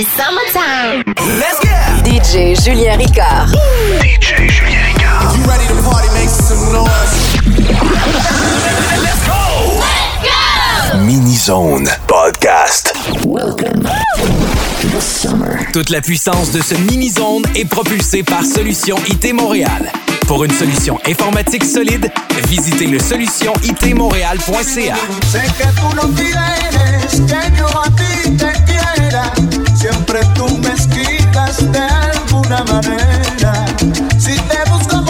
It's summertime. Let's go! DJ Julien Ricard. DJ Julien Ricard. You ready to party, make some noise? Let's go! Let's go! Mini Zone Podcast. Welcome. to the summer. Toute la puissance de ce mini zone est propulsée par Solution IT Montréal. Pour une solution informatique solide, visitez le solutionitmontréal.ca. siempre tú me explicas de alguna manera. Si te busco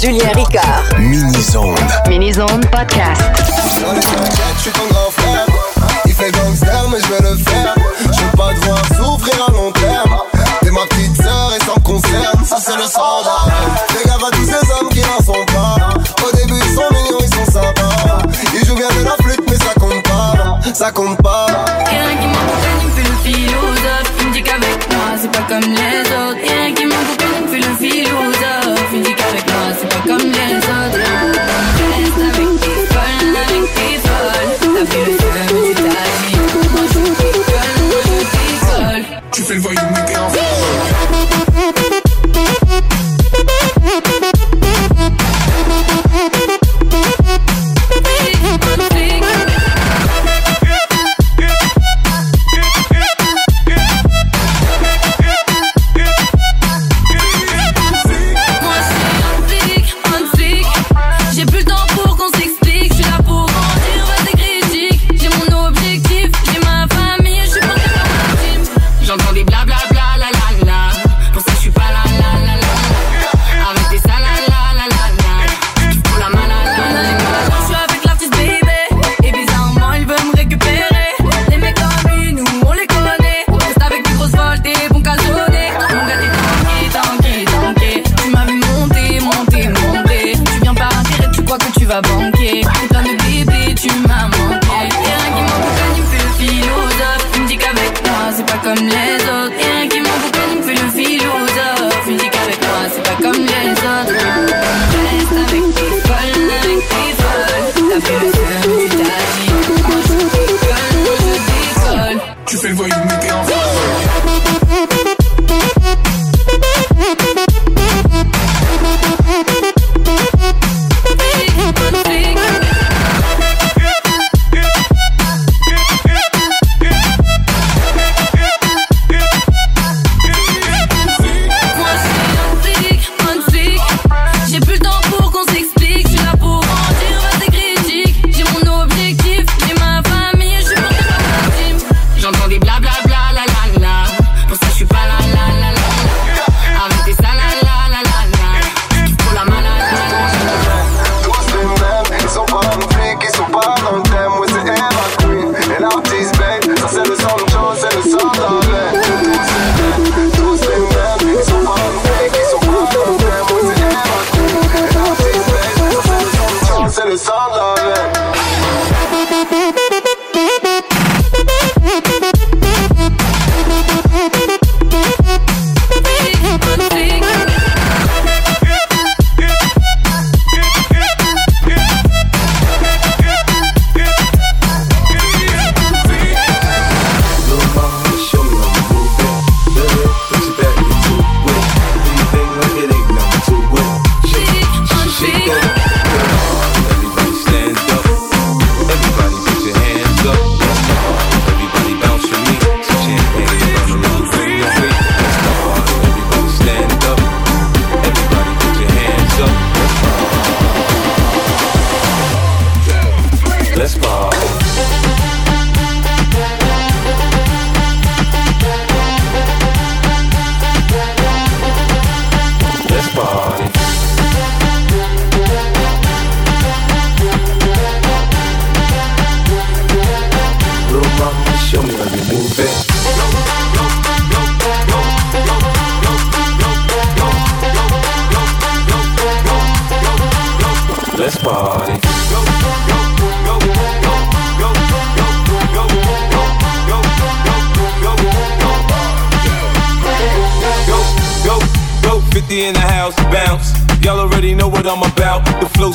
Julien Ricard. Mini-zone. Mini-zone podcast. Je suis ton grand frère. Il fait gangster, mais je vais le faire. Je veux pas devoir souffrir à long terme. T'es ma petite sœur et sans concerne, ça c'est le standard. Les gars, à tous ces hommes qui n'en sont pas. Au début, ils sont mignons, ils sont sympas. Ils jouent bien de la flûte, mais ça compte pas. Ça compte pas. Quelqu'un qui m'accompagne, il me fait le philosophe. Il me dit qu'avec moi, c'est pas comme les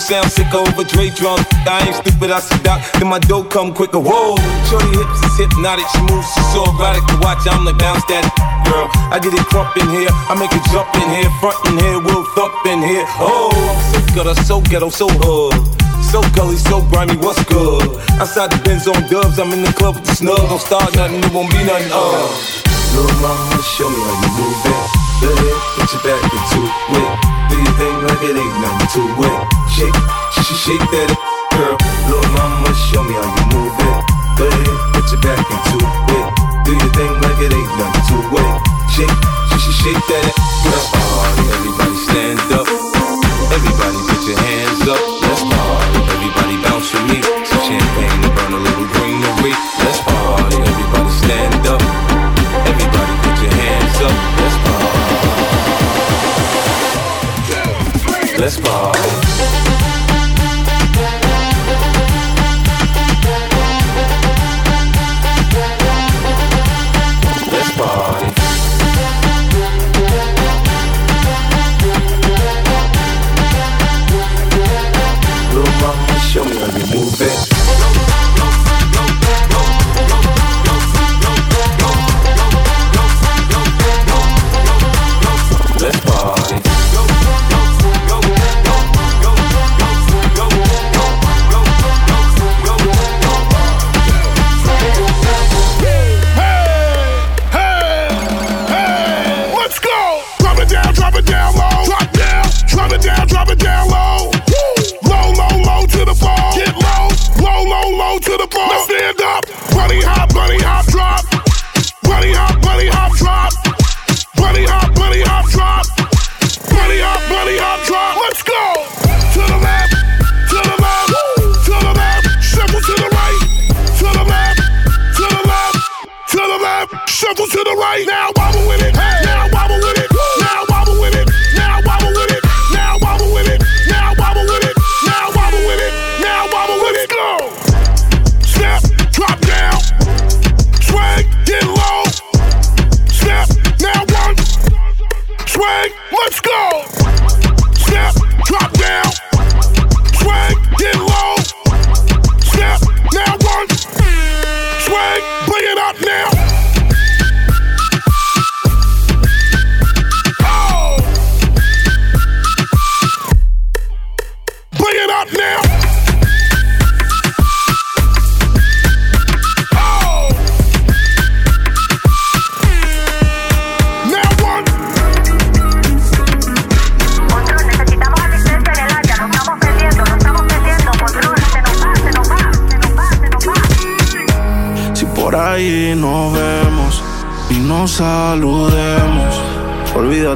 sound sick over Dre drunk. I ain't stupid, I see Doc. Then my dough come quicker. Whoa, shorty hips is hypnotic. She moves, she's so erotic to watch. I'm the bounce that girl. I get it crump in here, I make it jump in here, front in here, we'll thump in here. Oh, so good, I'm so ghetto, so hood. So gully, so grimy, what's good? Outside the Benz on dubs, I'm in the club with the snug. Don't start nothing, it won't be nothing. Uh. Little mama, show me how you move it. Baby, put your back into it. Do your thing like it ain't nothing to it. Shake, shake, shake that girl. Little mama, show me how you move it. Baby, put your back into it. Do your thing like it ain't nothing to it. Shake, shake, shake that girl. Oh, everybody stand up. this bar.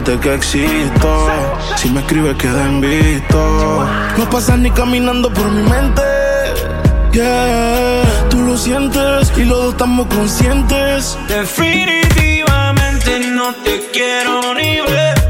que existo. Si me escribes, queda en. No pasas ni caminando por mi mente. Yeah, tú lo sientes y los dos estamos conscientes. Definitivamente no te quiero ni ver.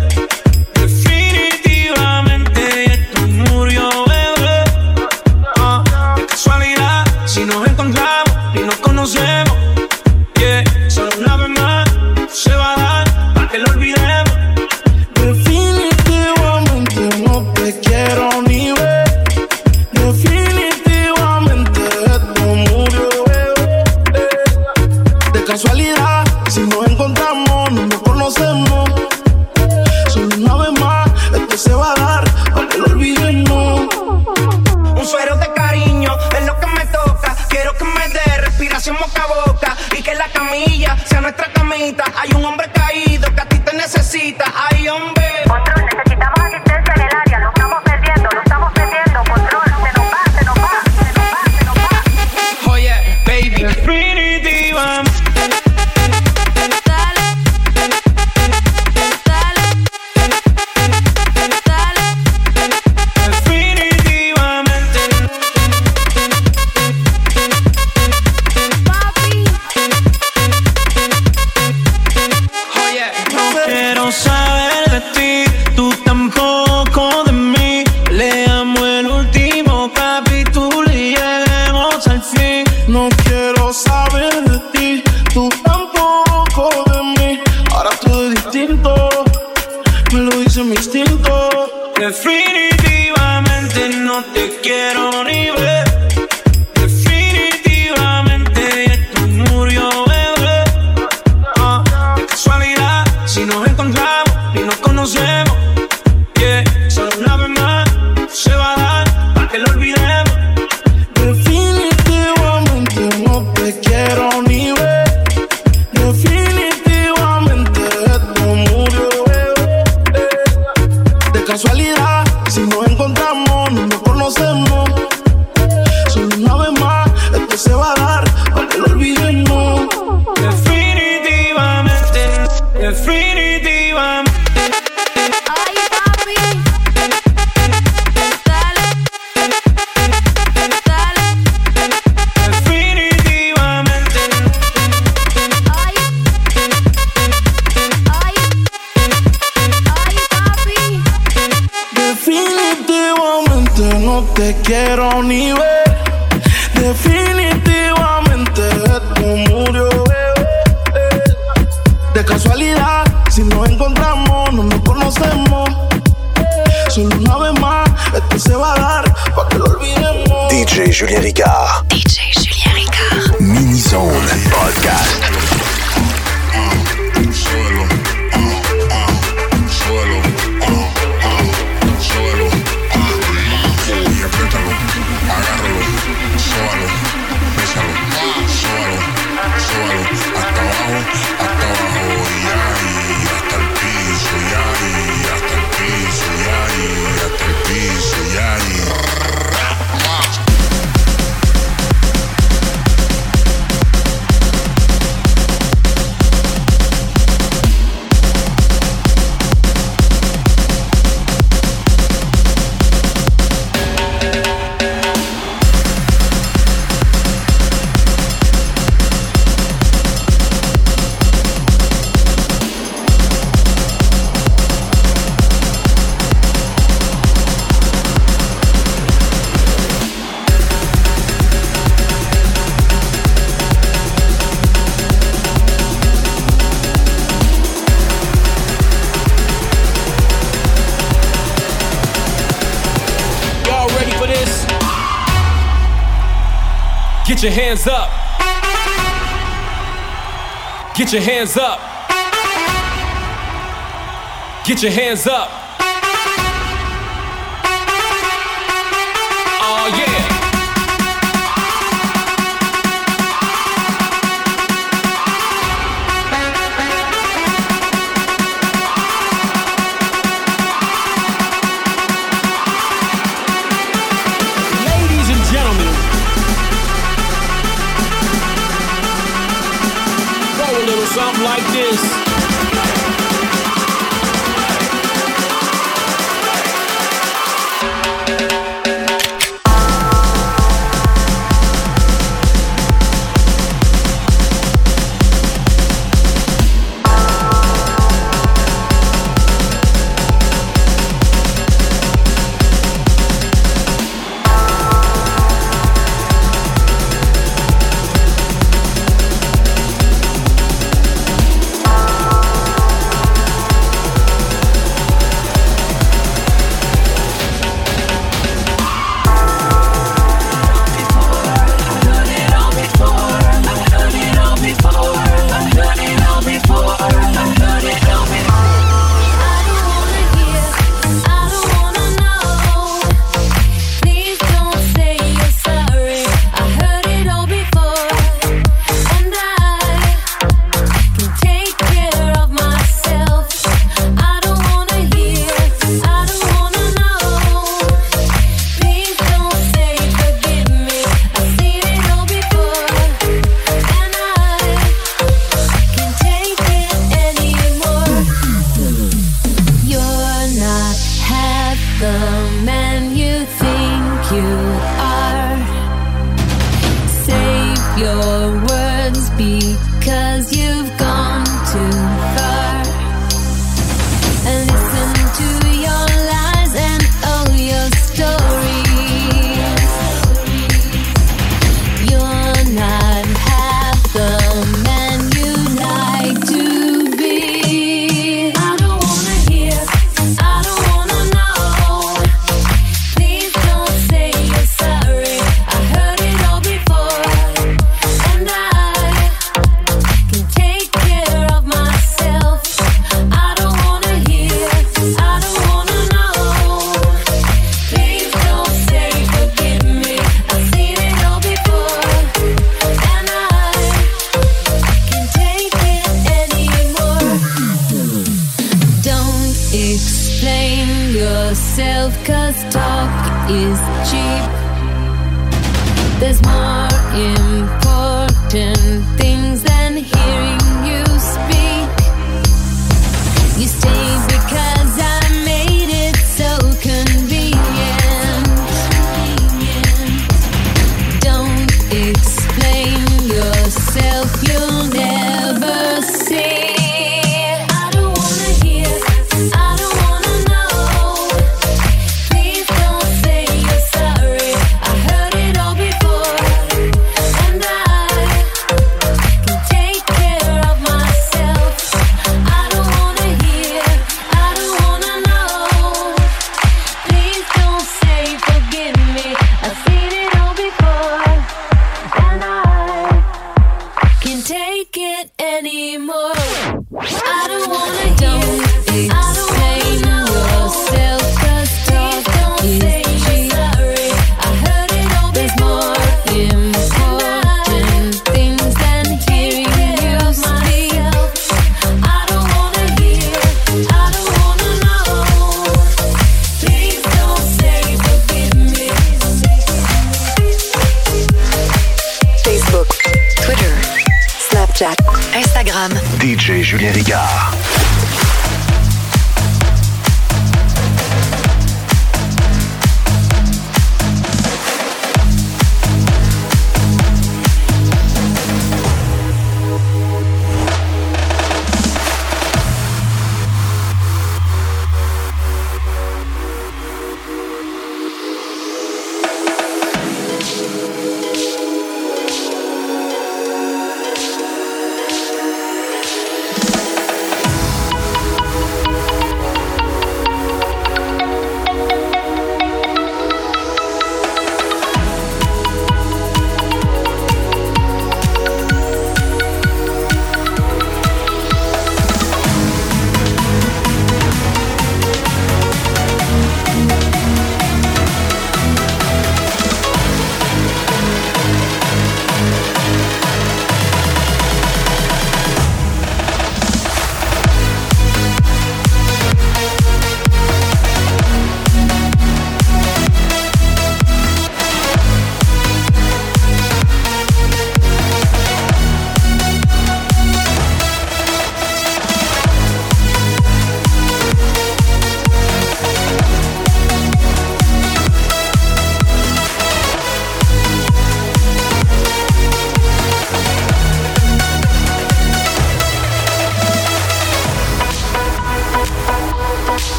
Get your hands up. Get your hands up. Get your hands up. Cause talk is cheap. There's more important things than hearing.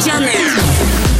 Visionnaire.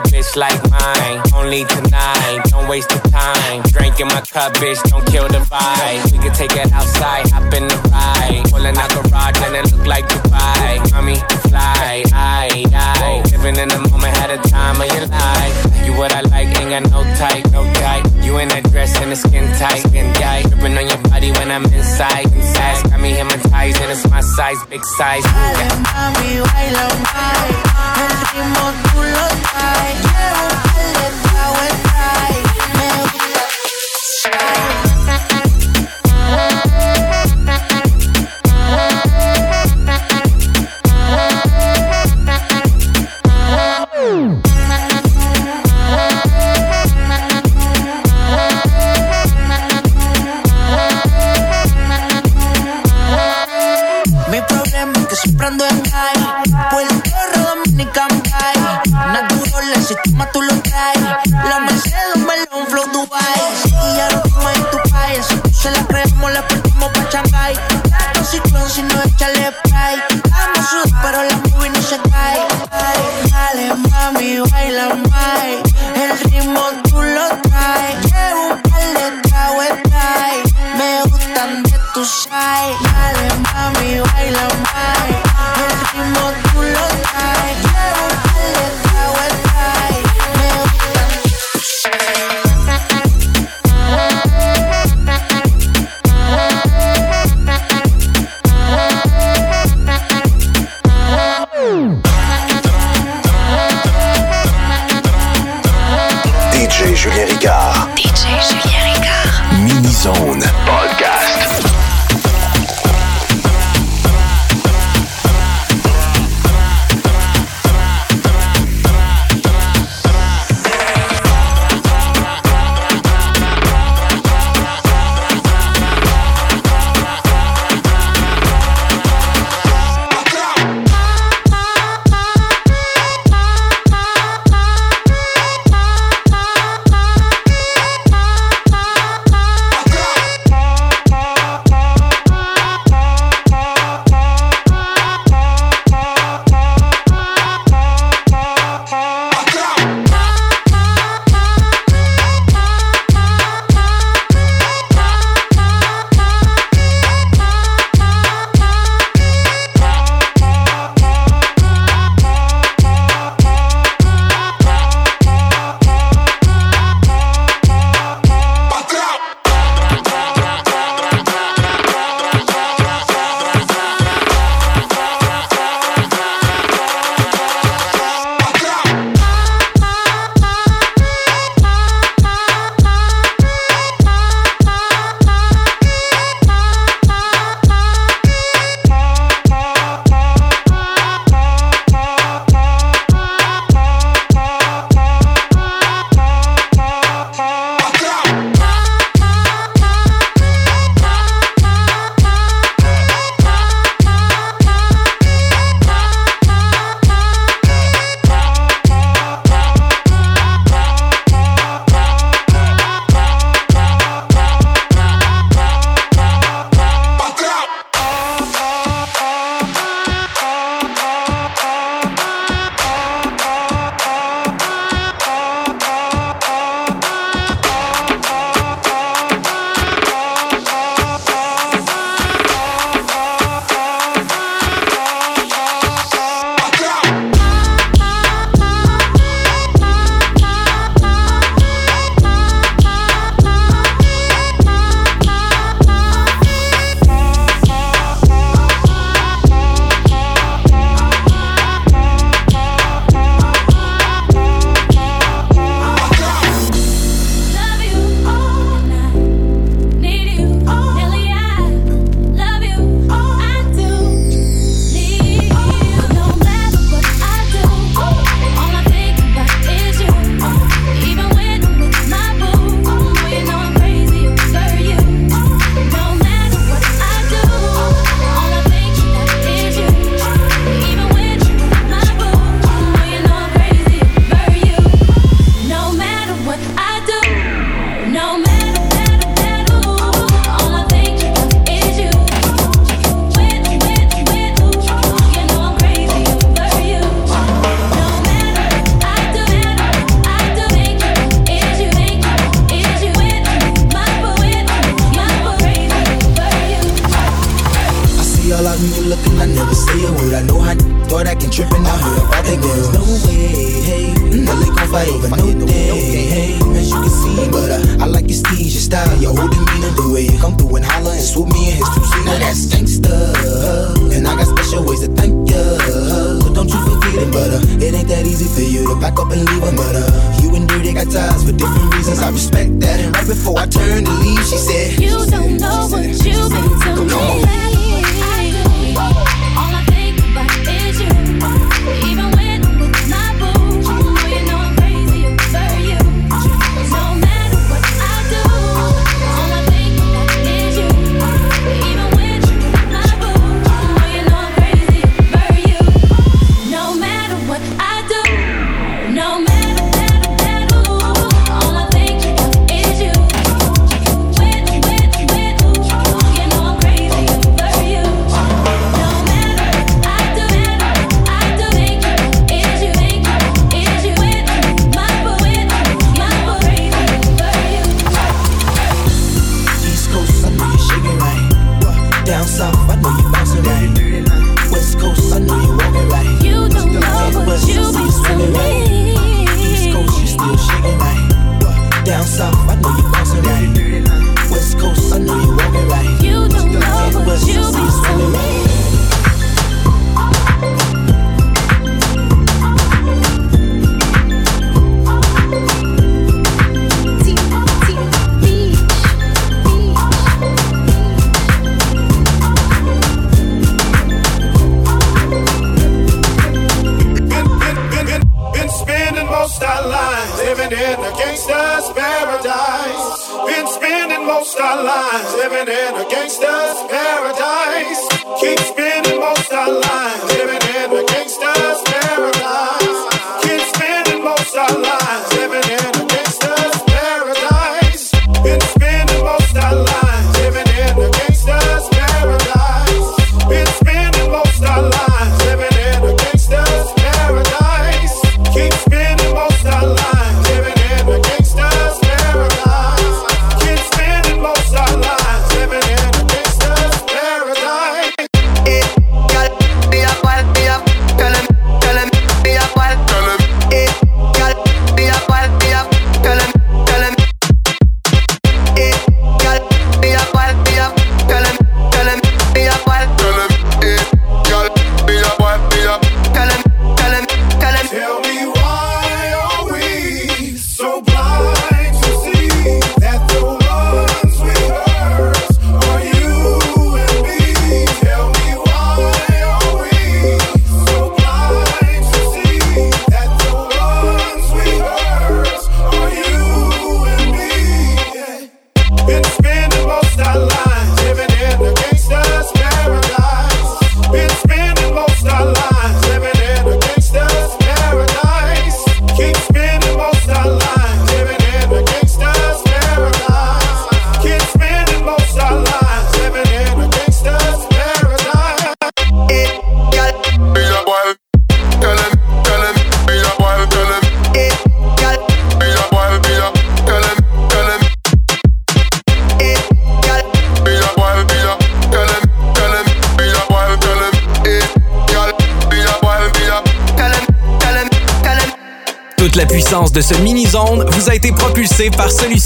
bad bitch like mine. Only tonight, don't waste the time. Drinking my cup, bitch, don't kill the vibe. We can take it outside, hop in the ride. Pulling out garage and it look like Dubai. Mommy, fly, I, I. Living in the moment, had a time of your life. You what I like, ain't got no type, no type. You in that dress and the skin tight, skin tight. Dripping on your body when I'm inside, inside. Got me hypnotized and it's my size, big size. Mami, baila, mami, right. I live, I went right now. I'm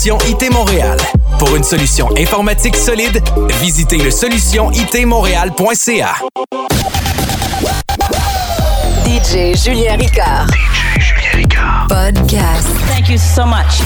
Solution IT Montréal. Pour une solution informatique solide, visitez le solutionitmontréal.ca. DJ Julien Ricard. DJ Julien Ricard. Podcast. Thank you so much.